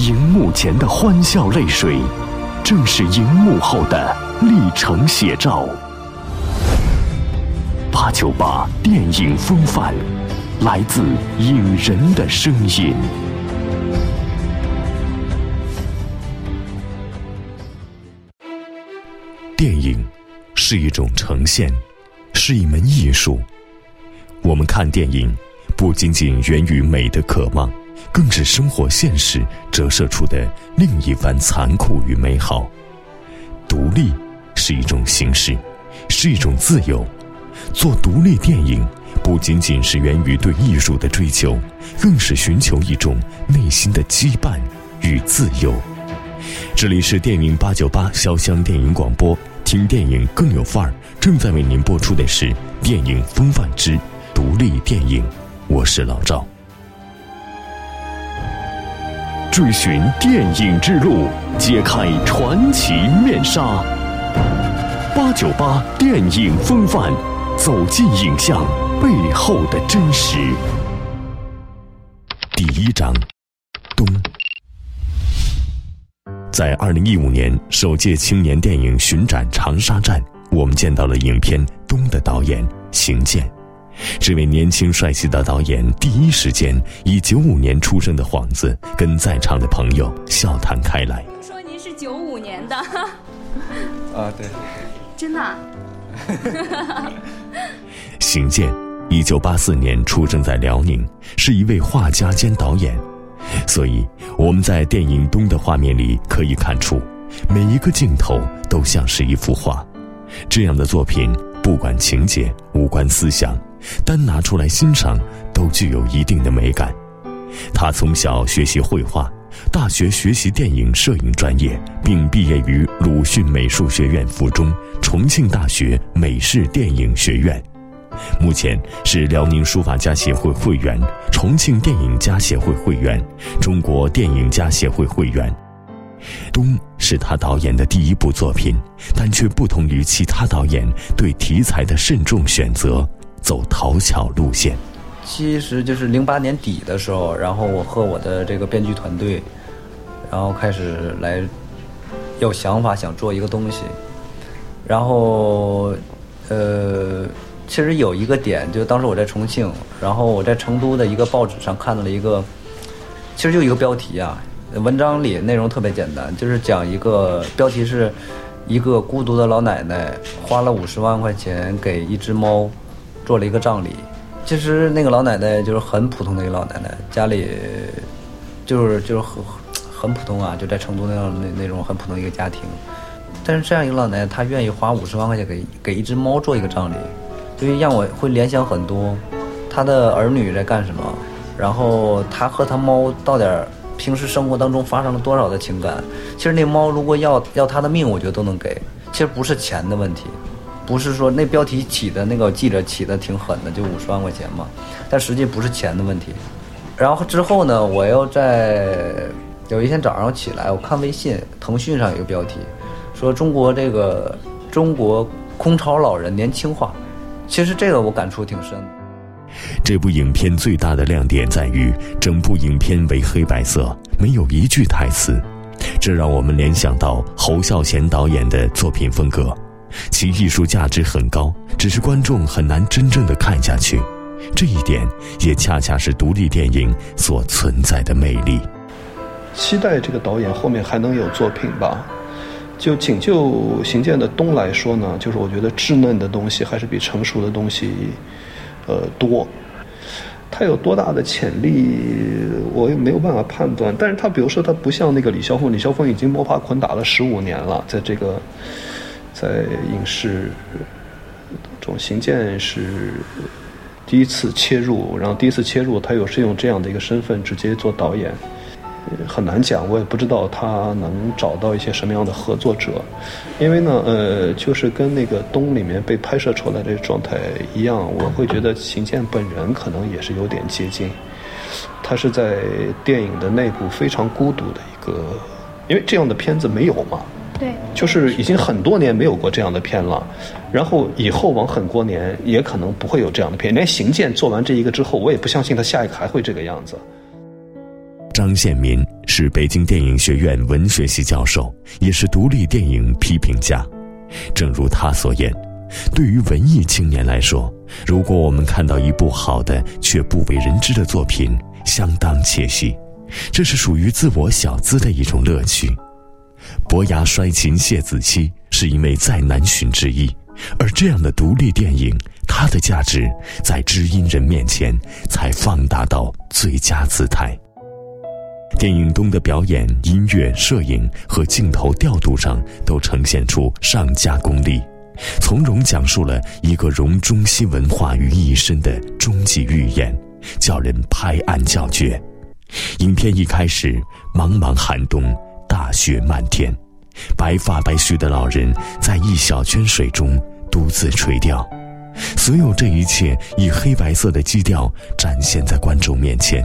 荧幕前的欢笑泪水，正是荧幕后的历程写照。八九八电影风范，来自影人的声音。电影是一种呈现，是一门艺术。我们看电影，不仅仅源于美的渴望，更是生活现实折射出的另一番残酷与美好。独立是一种形式，是一种自由。做独立电影，不仅仅是源于对艺术的追求，更是寻求一种内心的羁绊与自由。这里是电影八九八潇湘电影广播，听电影更有范儿。正在为您播出的是电影风范之独立电影，我是老赵。追寻电影之路，揭开传奇面纱。八九八电影风范。走进影像背后的真实。第一章，冬。在二零一五年首届青年电影巡展长沙站，我们见到了影片《冬》的导演邢健。这位年轻帅气的导演第一时间以九五年出生的幌子，跟在场的朋友笑谈开来。听说您是九五年的？啊，对。真的？邢健，一九八四年出生在辽宁，是一位画家兼导演，所以我们在电影《冬》的画面里可以看出，每一个镜头都像是一幅画。这样的作品，不管情节，无关思想，单拿出来欣赏，都具有一定的美感。他从小学习绘画，大学学习电影摄影专业，并毕业于鲁迅美术学院附中、重庆大学美式电影学院。目前是辽宁书法家协会会员、重庆电影家协会会员、中国电影家协会会员。《冬》是他导演的第一部作品，但却不同于其他导演对题材的慎重选择，走讨巧路线。其实就是零八年底的时候，然后我和我的这个编剧团队，然后开始来有想法想做一个东西，然后呃。其实有一个点，就当时我在重庆，然后我在成都的一个报纸上看到了一个，其实就一个标题啊，文章里内容特别简单，就是讲一个标题是，一个孤独的老奶奶花了五十万块钱给一只猫做了一个葬礼。其实那个老奶奶就是很普通的一个老奶奶，家里就是就是很很普通啊，就在成都那样那那种很普通一个家庭。但是这样一个老奶奶，她愿意花五十万块钱给给一只猫做一个葬礼。所以让我会联想很多，她的儿女在干什么，然后她和她猫到点平时生活当中发生了多少的情感。其实那猫如果要要她的命，我觉得都能给。其实不是钱的问题，不是说那标题起的那个记者起的挺狠的，就五十万块钱嘛。但实际不是钱的问题。然后之后呢，我又在有一天早上起来，我看微信，腾讯上有个标题，说中国这个中国空巢老人年轻化。其实这个我感触挺深。这部影片最大的亮点在于，整部影片为黑白色，没有一句台词，这让我们联想到侯孝贤导演的作品风格，其艺术价值很高，只是观众很难真正的看下去。这一点也恰恰是独立电影所存在的魅力。期待这个导演后面还能有作品吧。就仅就邢健的《冬》来说呢，就是我觉得稚嫩的东西还是比成熟的东西，呃多。他有多大的潜力，我也没有办法判断。但是他比如说，他不像那个李霄峰，李霄峰已经摸爬滚打了十五年了，在这个在影视中，邢健是第一次切入，然后第一次切入，他又是用这样的一个身份直接做导演。很难讲，我也不知道他能找到一些什么样的合作者，因为呢，呃，就是跟那个《冬》里面被拍摄出来的状态一样，我会觉得邢健本人可能也是有点接近，他是在电影的内部非常孤独的一个，因为这样的片子没有嘛，对，就是已经很多年没有过这样的片了，然后以后往很多年也可能不会有这样的片，连邢健做完这一个之后，我也不相信他下一个还会这个样子。张献民是北京电影学院文学系教授，也是独立电影批评家。正如他所言，对于文艺青年来说，如果我们看到一部好的却不为人知的作品，相当窃喜，这是属于自我小资的一种乐趣。伯牙摔琴谢子期是因为再难寻之一，而这样的独立电影，它的价值在知音人面前才放大到最佳姿态。电影中的表演、音乐、摄影和镜头调度上都呈现出上佳功力，从容讲述了一个融中西文化于一身的终极预言，叫人拍案叫绝。影片一开始，茫茫寒冬。大雪漫天，白发白须的老人在一小圈水中独自垂钓，所有这一切以黑白色的基调展现在观众面前，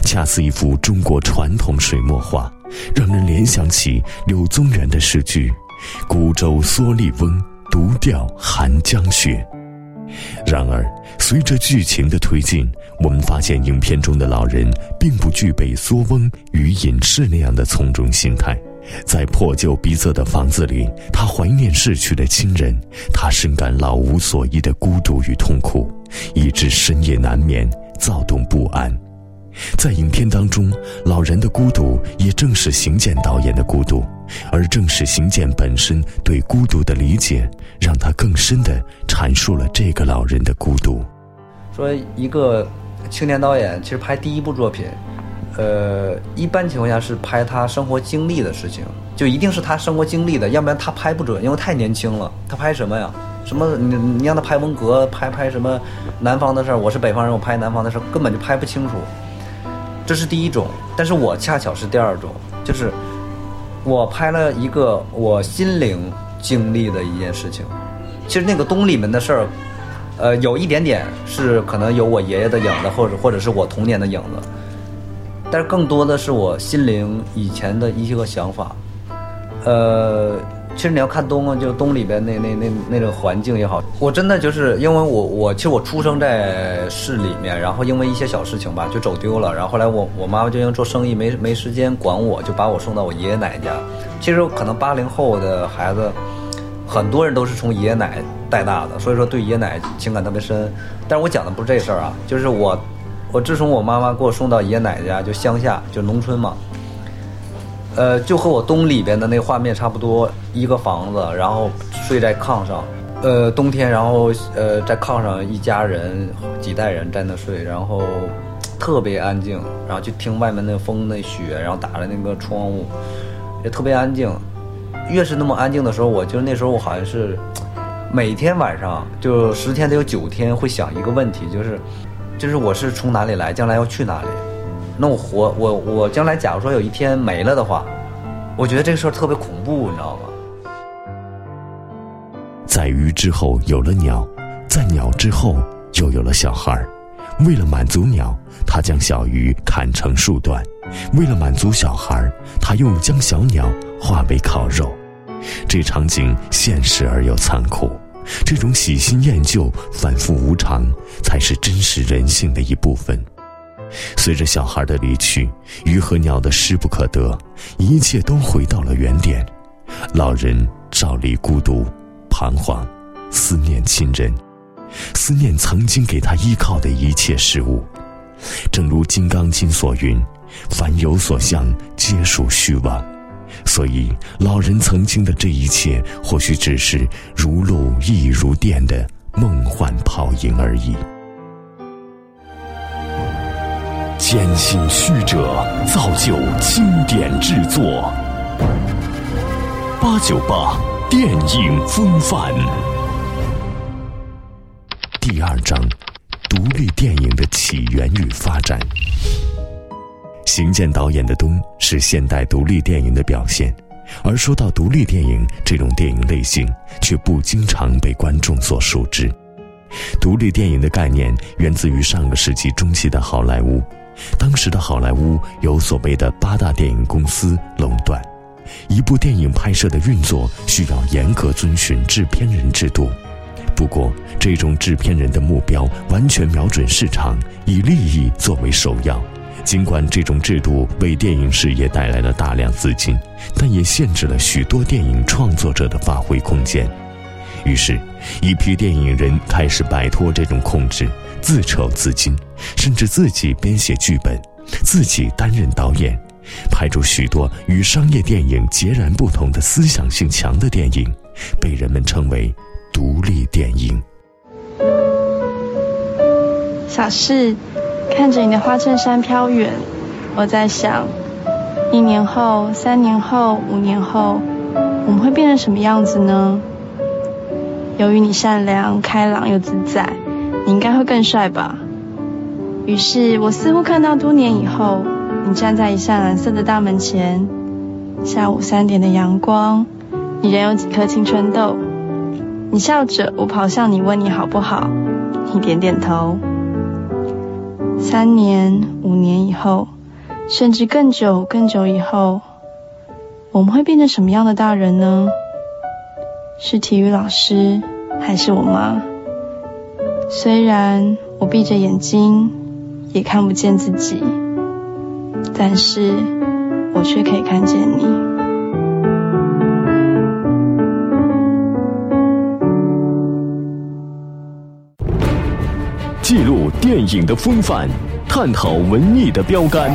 恰似一幅中国传统水墨画，让人联想起柳宗元的诗句：“孤舟蓑笠翁，独钓寒江雪。”然而，随着剧情的推进，我们发现影片中的老人并不具备梭翁与隐士那样的从容心态。在破旧逼仄的房子里，他怀念逝去的亲人，他深感老无所依的孤独与痛苦，以致深夜难眠，躁动不安。在影片当中，老人的孤独也正是邢健导演的孤独，而正是邢健本身对孤独的理解，让他更深地阐述了这个老人的孤独。说一个青年导演，其实拍第一部作品，呃，一般情况下是拍他生活经历的事情，就一定是他生活经历的，要不然他拍不准，因为太年轻了。他拍什么呀？什么？你你让他拍文革，拍拍什么南方的事儿？我是北方人，我拍南方的事儿，根本就拍不清楚。这是第一种，但是我恰巧是第二种，就是我拍了一个我心灵经历的一件事情。其实那个东里门的事儿，呃，有一点点是可能有我爷爷的影子，或者或者是我童年的影子，但是更多的是我心灵以前的一些个想法，呃。其实你要看东，就东里边那那那那个环境也好，我真的就是因为我我其实我出生在市里面，然后因为一些小事情吧就走丢了，然后后来我我妈妈就因为做生意没没时间管我，就把我送到我爷爷奶奶家。其实可能八零后的孩子，很多人都是从爷爷奶带大的，所以说对爷爷奶情感特别深。但是我讲的不是这事儿啊，就是我我自从我妈妈给我送到爷爷奶奶家，就乡下就农村嘛。呃，就和我东里边的那画面差不多，一个房子，然后睡在炕上，呃，冬天，然后呃，在炕上一家人几代人在那睡，然后特别安静，然后就听外面那风那雪，然后打着那个窗户，也特别安静。越是那么安静的时候，我就那时候我好像是每天晚上就十天得有九天会想一个问题，就是就是我是从哪里来，将来要去哪里。那我活我我将来假如说有一天没了的话，我觉得这个事儿特别恐怖，你知道吗？在鱼之后有了鸟，在鸟之后又有了小孩儿。为了满足鸟，他将小鱼砍成数段；为了满足小孩儿，他又将小鸟化为烤肉。这场景现实而又残酷，这种喜新厌旧、反复无常，才是真实人性的一部分。随着小孩的离去，鱼和鸟的失不可得，一切都回到了原点。老人照例孤独、彷徨，思念亲人，思念曾经给他依靠的一切事物。正如《金刚经》所云：“凡有所向，皆属虚妄。”所以，老人曾经的这一切，或许只是如露亦如电的梦幻泡影而已。坚信曲折，造就经典制作。八九八电影风范第二章：独立电影的起源与发展。邢健导演的《冬》是现代独立电影的表现，而说到独立电影这种电影类型，却不经常被观众所熟知。独立电影的概念源自于上个世纪中期的好莱坞。当时的好莱坞有所谓的八大电影公司垄断，一部电影拍摄的运作需要严格遵循制片人制度。不过，这种制片人的目标完全瞄准市场，以利益作为首要，尽管这种制度为电影事业带来了大量资金，但也限制了许多电影创作者的发挥空间。于是，一批电影人开始摆脱这种控制，自筹资金，甚至自己编写剧本，自己担任导演，拍出许多与商业电影截然不同的思想性强的电影，被人们称为独立电影。小事，看着你的花衬衫飘远，我在想，一年后、三年后、五年后，我们会变成什么样子呢？由于你善良、开朗又自在，你应该会更帅吧。于是我似乎看到多年以后，你站在一扇蓝色的大门前，下午三点的阳光，你仍有几颗青春痘。你笑着，我跑向你问你好不好，你点点头。三年、五年以后，甚至更久、更久以后，我们会变成什么样的大人呢？是体育老师，还是我妈？虽然我闭着眼睛也看不见自己，但是我却可以看见你。记录电影的风范，探讨文艺的标杆。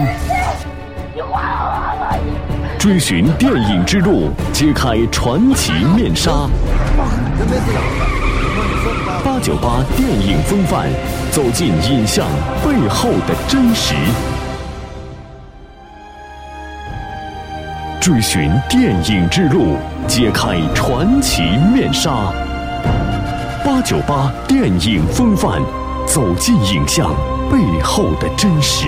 追寻电影之路，揭开传奇面纱。八九八电影风范，走进影像背后的真实。追寻电影之路，揭开传奇面纱。八九八电影风范，走进影像背后的真实。